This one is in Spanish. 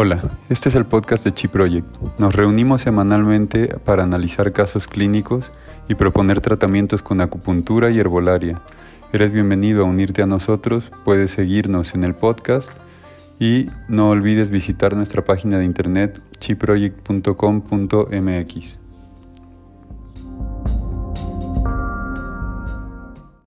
Hola, este es el podcast de Chi Project. Nos reunimos semanalmente para analizar casos clínicos y proponer tratamientos con acupuntura y herbolaria. Eres bienvenido a unirte a nosotros, puedes seguirnos en el podcast y no olvides visitar nuestra página de internet chiproject.com.mx.